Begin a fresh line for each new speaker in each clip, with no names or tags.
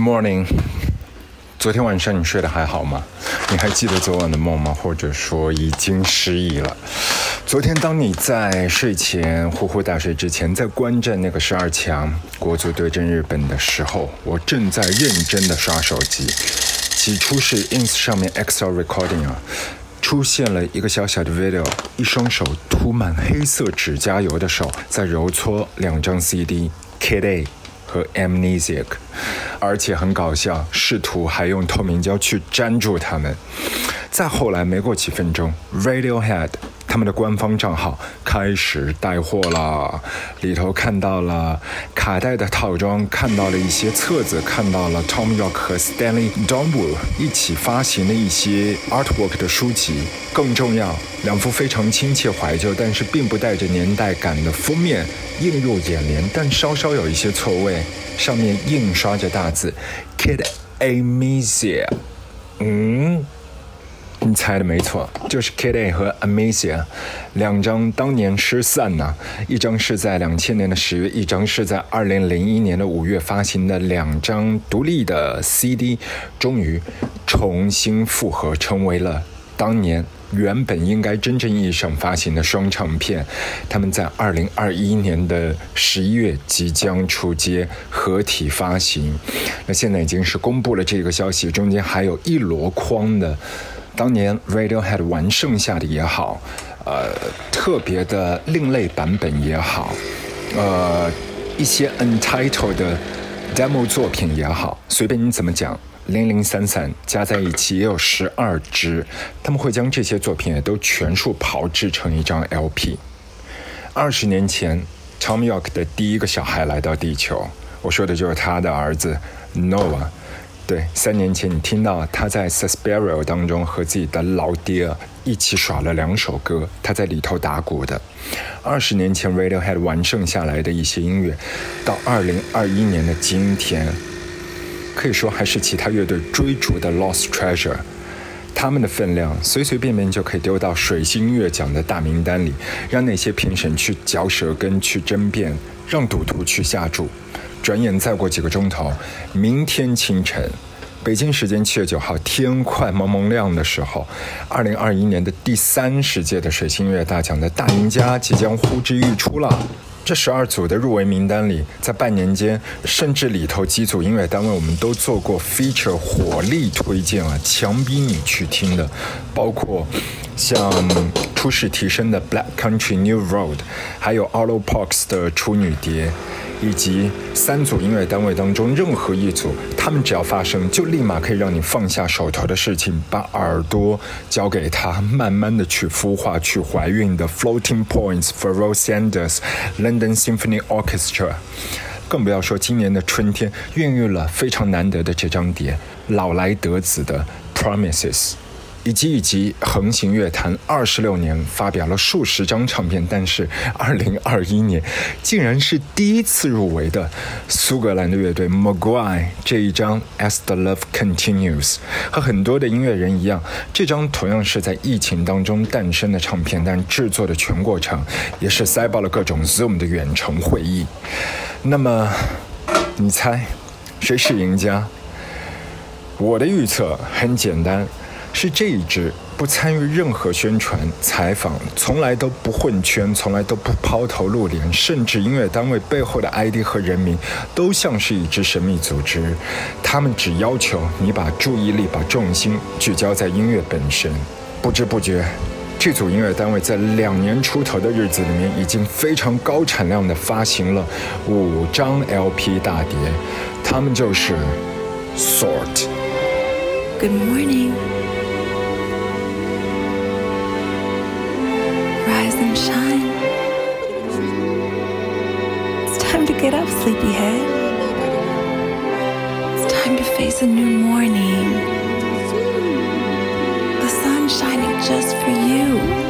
Morning，昨天晚上你睡得还好吗？你还记得昨晚的梦吗？或者说已经失忆了？昨天当你在睡前呼呼大睡之前，在观战那个十二强国足对阵日本的时候，我正在认真的刷手机。起初是 ins 上面 Excel recording 啊，出现了一个小小的 video，一双手涂满黑色指甲油的手在揉搓两张 CD，K Day 和 Amnesiac，而且很搞笑，试图还用透明胶去粘住他们。再后来，没过几分钟，Radiohead。他们的官方账号开始带货了，里头看到了卡带的套装，看到了一些册子，看到了 Tom York 和 Stanley Donwood 一起发行的一些 artwork 的书籍。更重要，两幅非常亲切怀旧，但是并不带着年代感的封面映入眼帘，但稍稍有一些错位，上面印刷着大字 Kid Amnesia。嗯。你猜的没错，就是 Kid A 和 Amnesia 两张当年失散呢，一张是在两千年的十月，一张是在二零零一年的五月发行的两张独立的 CD，终于重新复合，成为了当年原本应该真正意义上发行的双唱片。他们在二零二一年的十一月即将出街合体发行，那现在已经是公布了这个消息，中间还有一箩筐的。当年 Radiohead 玩剩下的也好，呃，特别的另类版本也好，呃，一些 Untitled 的 demo 作品也好，随便你怎么讲，零零散散加在一起也有十二支，他们会将这些作品也都全数炮制成一张 LP。二十年前，Tom York 的第一个小孩来到地球，我说的就是他的儿子 Noah。对，三年前你听到他在《Suspiria》当中和自己的老爹一起耍了两首歌，他在里头打鼓的。二十年前 Radiohead 完胜下来的一些音乐，到二零二一年的今天，可以说还是其他乐队追逐的 Lost Treasure。他们的分量随随便便就可以丢到水星音乐奖的大名单里，让那些评审去嚼舌根、去争辩，让赌徒去下注。转眼再过几个钟头，明天清晨，北京时间七月九号，天快蒙蒙亮的时候，二零二一年的第三十届的水星音乐大奖的大赢家即将呼之欲出了。这十二组的入围名单里，在半年间，甚至里头几组音乐单位，我们都做过 feature 火力推荐啊，强逼你去听的，包括像初试提升的 Black Country New Road，还有 Arlo Parks 的处女碟。以及三组音乐单位当中任何一组，他们只要发声，就立马可以让你放下手头的事情，把耳朵交给他，慢慢的去孵化、去怀孕的 Floating Points FOR ROSE ANDERS London Symphony Orchestra。更不要说今年的春天，孕育了非常难得的这张碟，老来得子的 Promises。以及以及横行乐坛二十六年，发表了数十张唱片，但是二零二一年竟然是第一次入围的苏格兰的乐队 m a g u i r e 这一张 As the Love Continues，和很多的音乐人一样，这张同样是在疫情当中诞生的唱片，但制作的全过程也是塞爆了各种 Zoom 的远程会议。那么，你猜谁是赢家？我的预测很简单。是这一支不参与任何宣传、采访，从来都不混圈，从来都不抛头露脸，甚至音乐单位背后的 ID 和人名都像是一支神秘组织。他们只要求你把注意力、把重心聚焦在音乐本身。不知不觉，这组音乐单位在两年出头的日子里面，已经非常高产量的发行了五张 LP 大碟。他们就是 Sort。
Good morning. And shine. It's time to get up, sleepyhead. It's time to face a new morning. The sun shining just for you.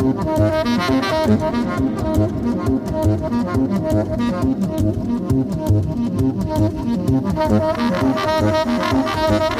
Thank you.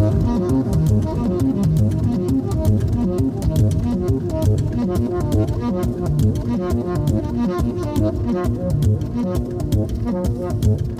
Thank
you.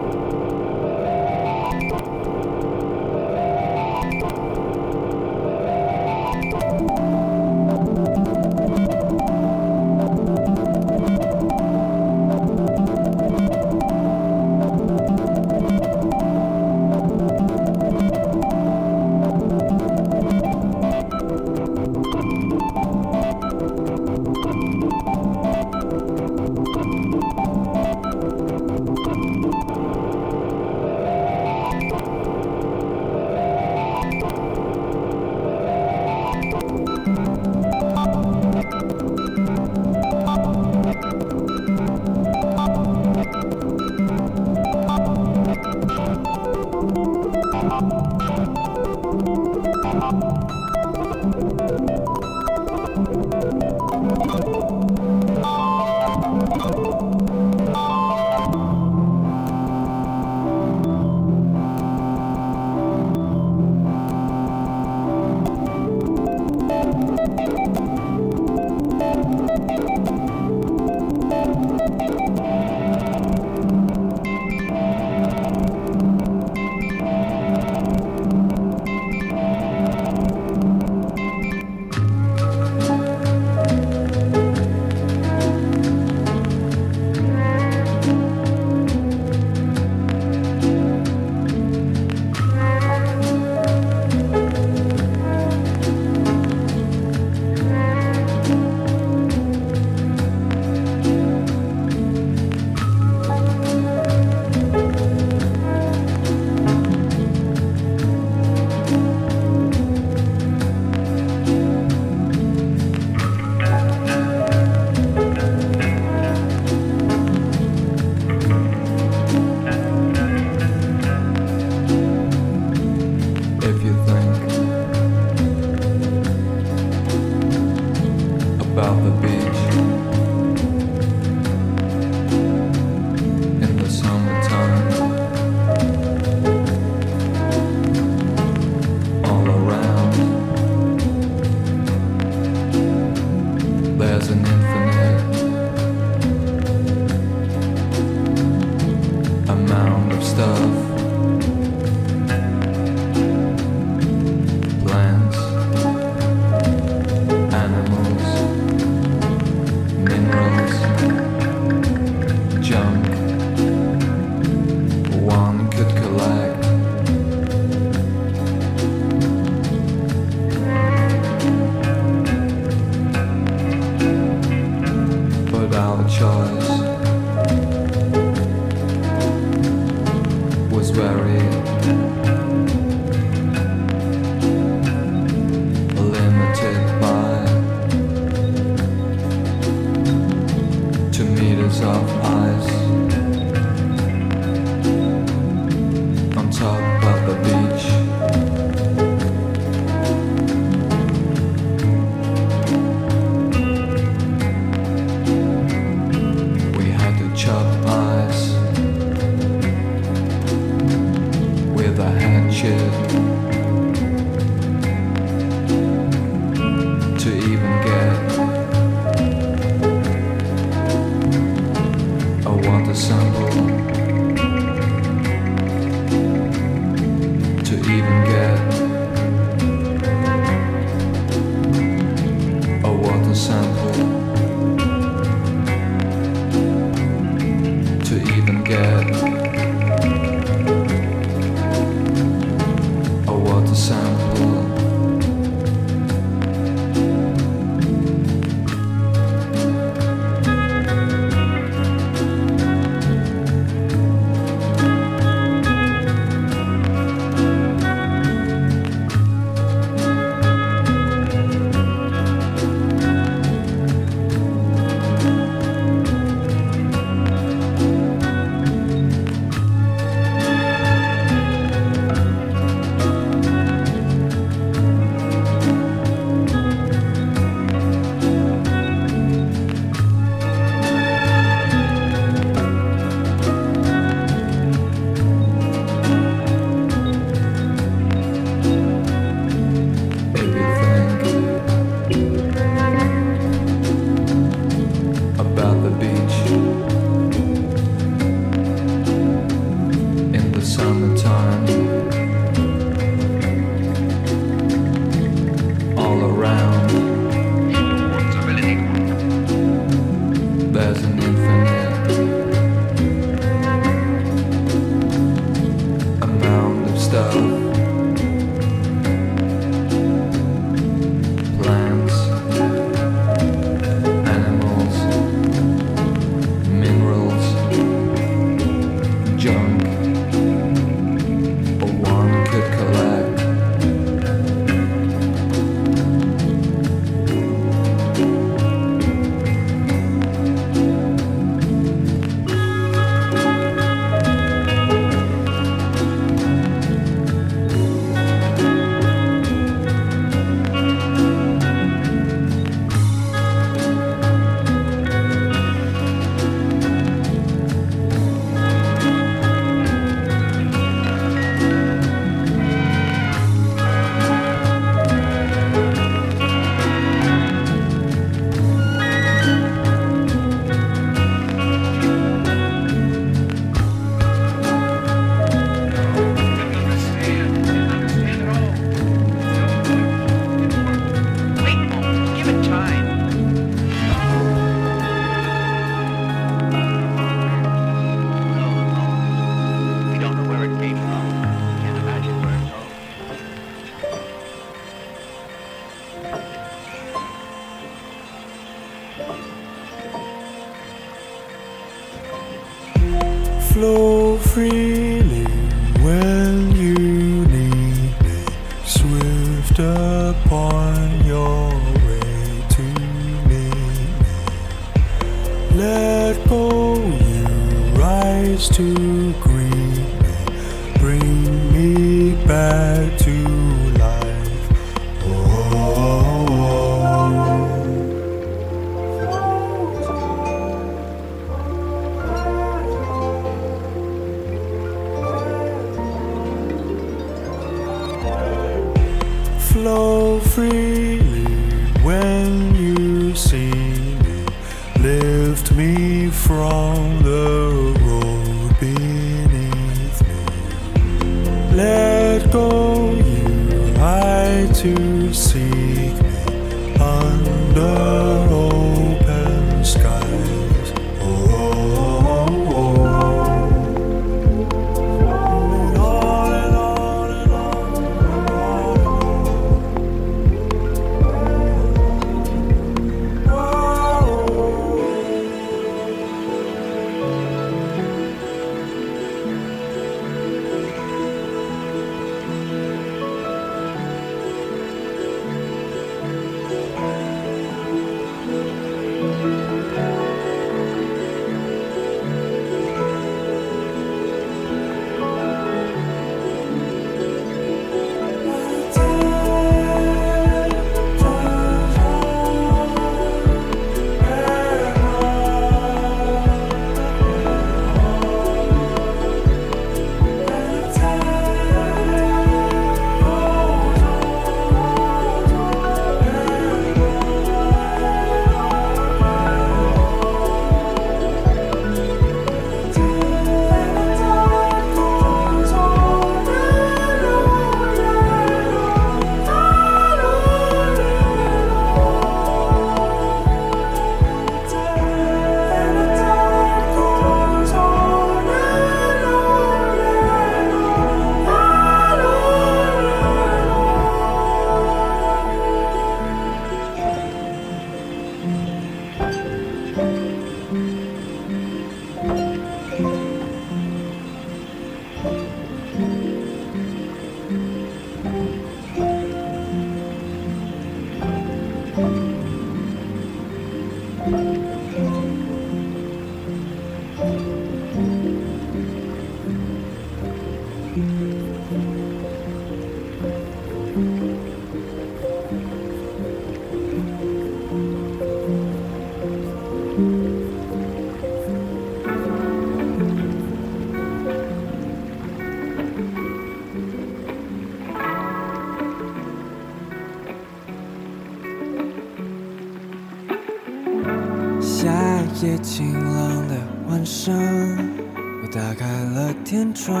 夜晴朗的晚上，我打开了天窗，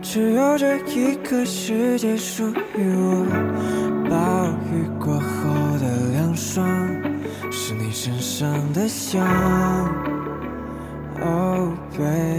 只有这一刻世界属于我。暴雨过后的凉爽，是你身上的香，Oh baby。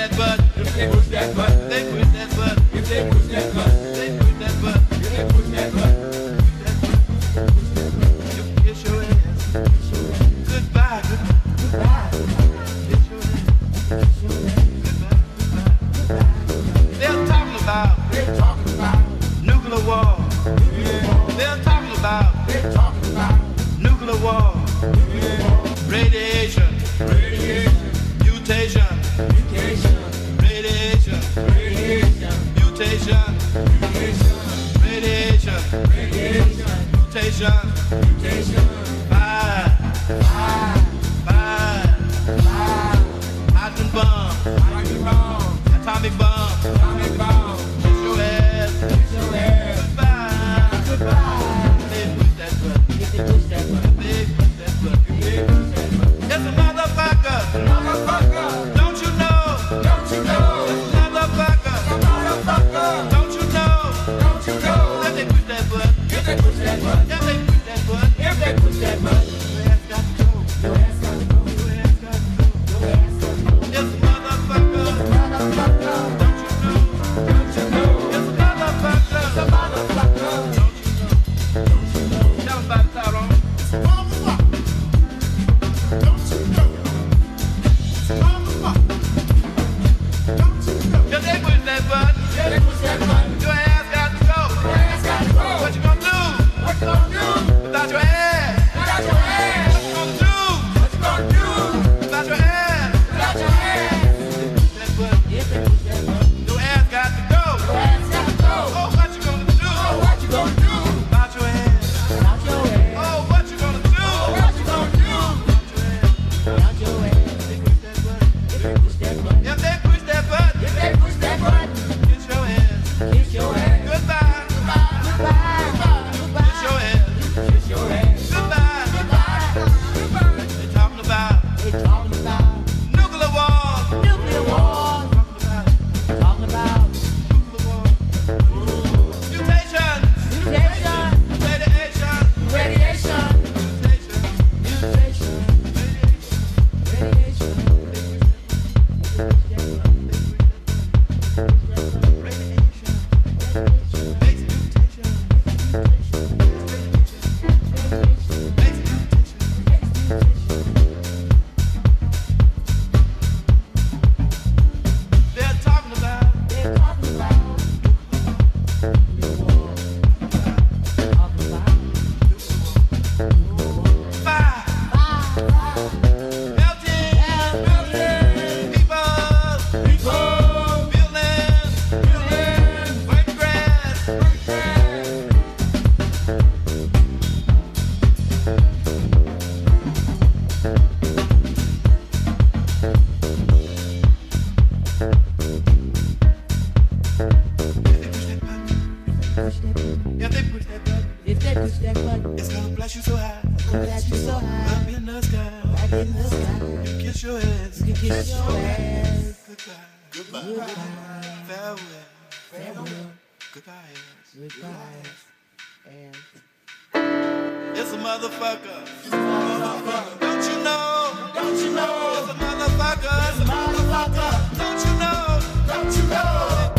That button. If they push that button. They push if they that if they that it's gonna
blast you so high,
blast you so high,
up in the sky,
up in the sky,
you kiss your ass,
you kiss your ass,
goodbye, goodbye, farewell,
farewell,
goodbye,
goodbye, ass,
it's a motherfucker, it's a motherfucker, don't you know, don't you know, it's a motherfucker, it's a motherfucker, don't you know, don't you know.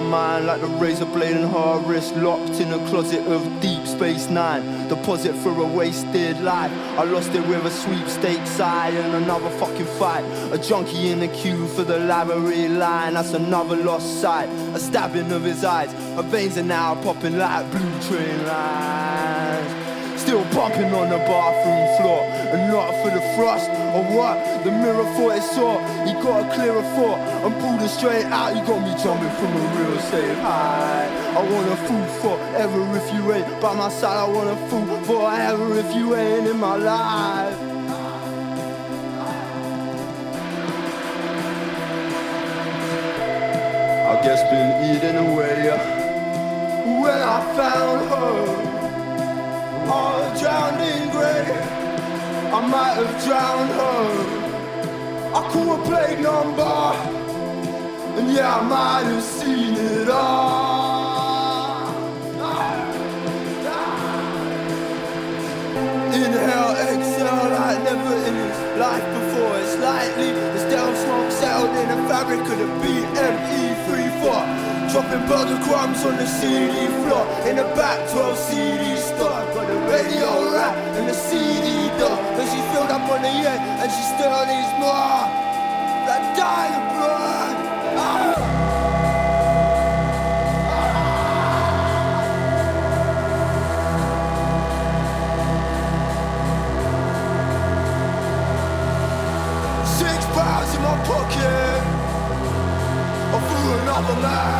My
mind like the razor blade in her wrist, locked in a closet of Deep Space Nine. Deposit for a wasted life. I lost it with a sweepstakes side and another fucking fight. A junkie in the queue for the library line. That's another lost sight. A stabbing of his eyes. Her veins are now popping like blue train lines. Still bumping on the bathroom floor, and not for the thrust or what? The mirror thought it saw. Got a clearer thought pulled it straight out. You got me jumping from a real safe high. I want a fool forever if you ain't by my side. I want a fool forever if you ain't in my life. I guess been eating away when I found her all drowned in grey. I might have drowned her. Have played number, and yeah, I might have seen it all. Inhale, exhale, like never in life before. It's lightly, in the fabric of the BME34. Dropping burger crumbs on the CD floor. In the back 12 CD store Got the radio rack and the CD door But she filled up on the end and she still needs more. That dying blood another man's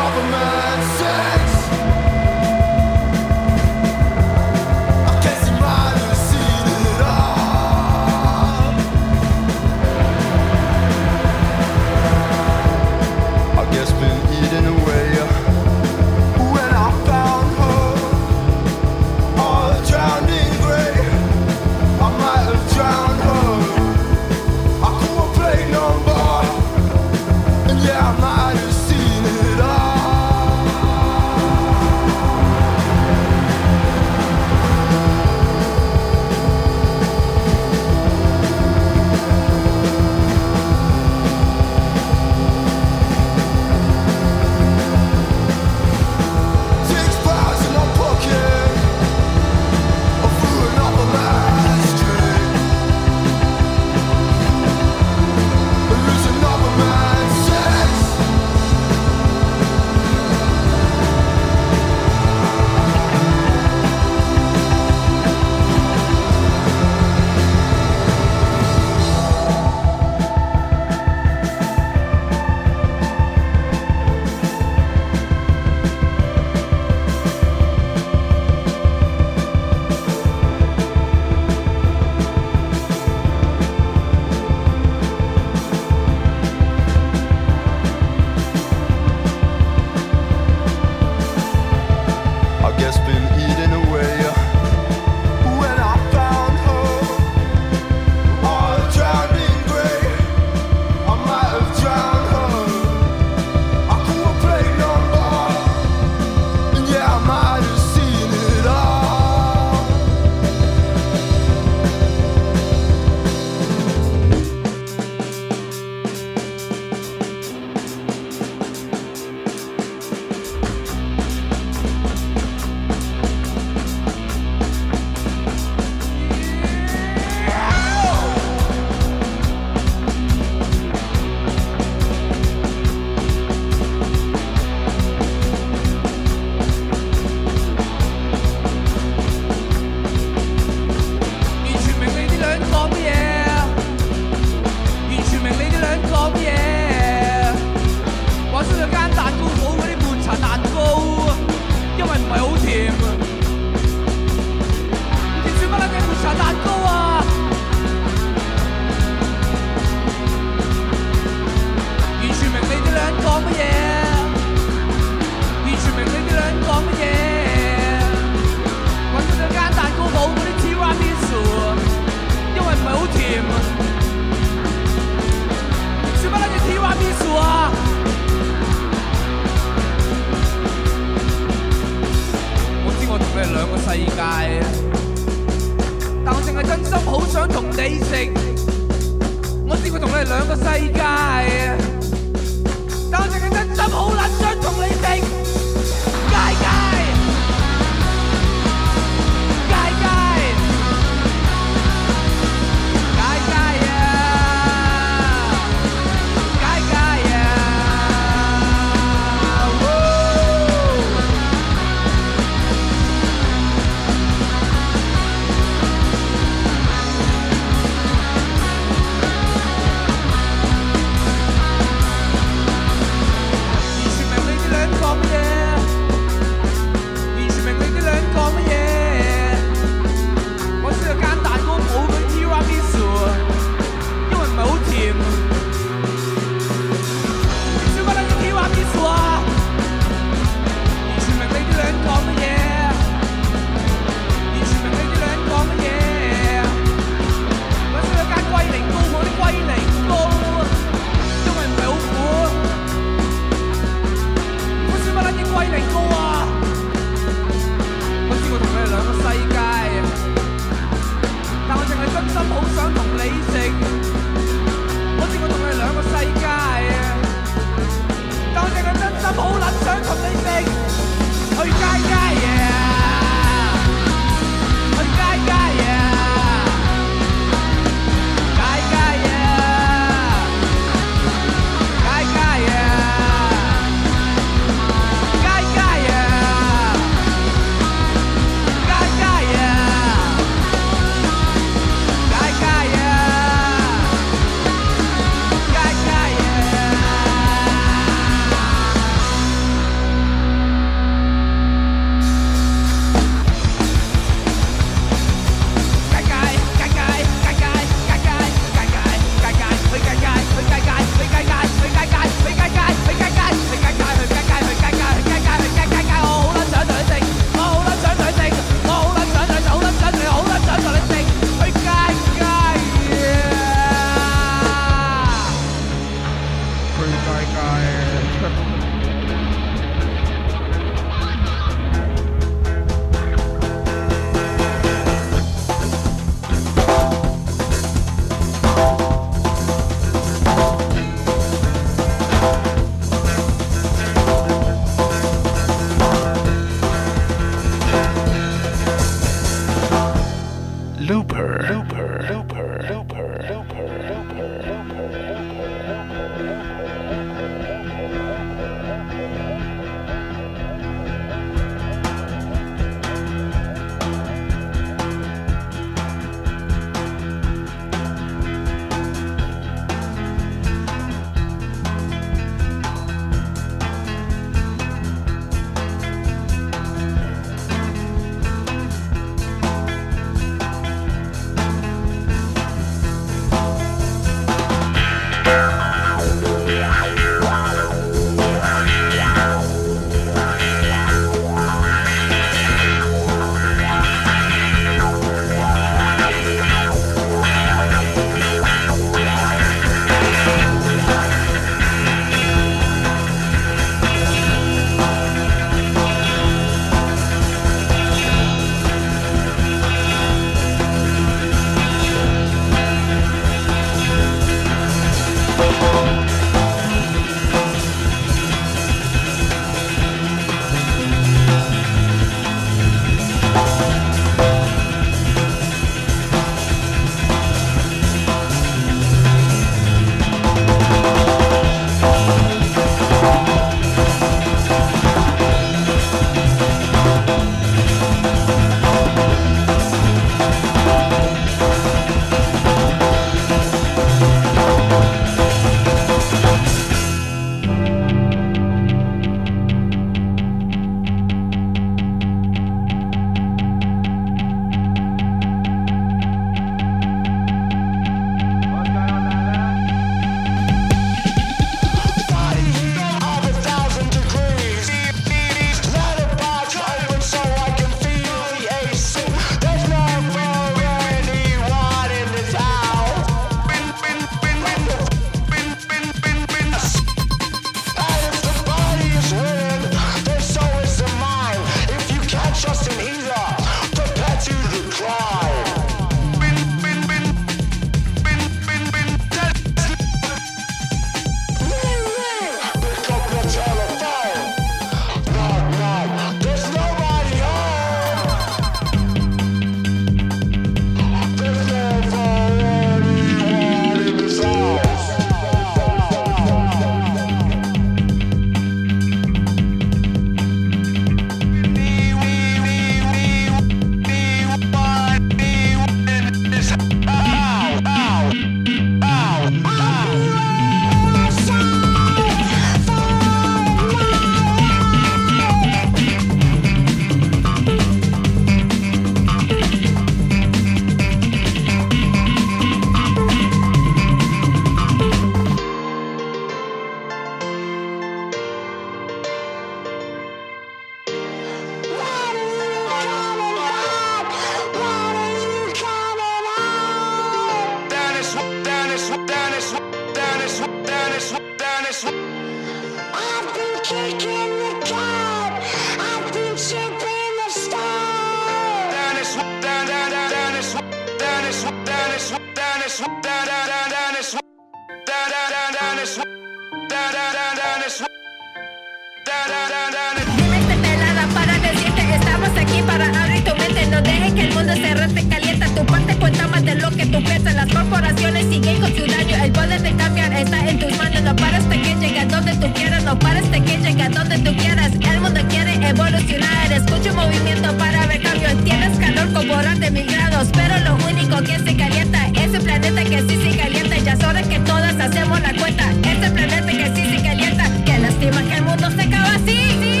que el mundo se rete calienta Tu parte cuenta más de lo que tú piensas. Las corporaciones siguen con su daño. El poder de cambiar está en tus manos. No pares de que llegue a donde tú quieras. No pares de que llegue a donde tú quieras. El mundo quiere evolucionar. Escucha un movimiento para ver cambio. Tienes calor corporal de mil grados. Pero lo único que se calienta Es el planeta que sí se calienta. Ya es que todas hacemos la cuenta. Este planeta que sí se calienta. Que lástima que el mundo se acaba así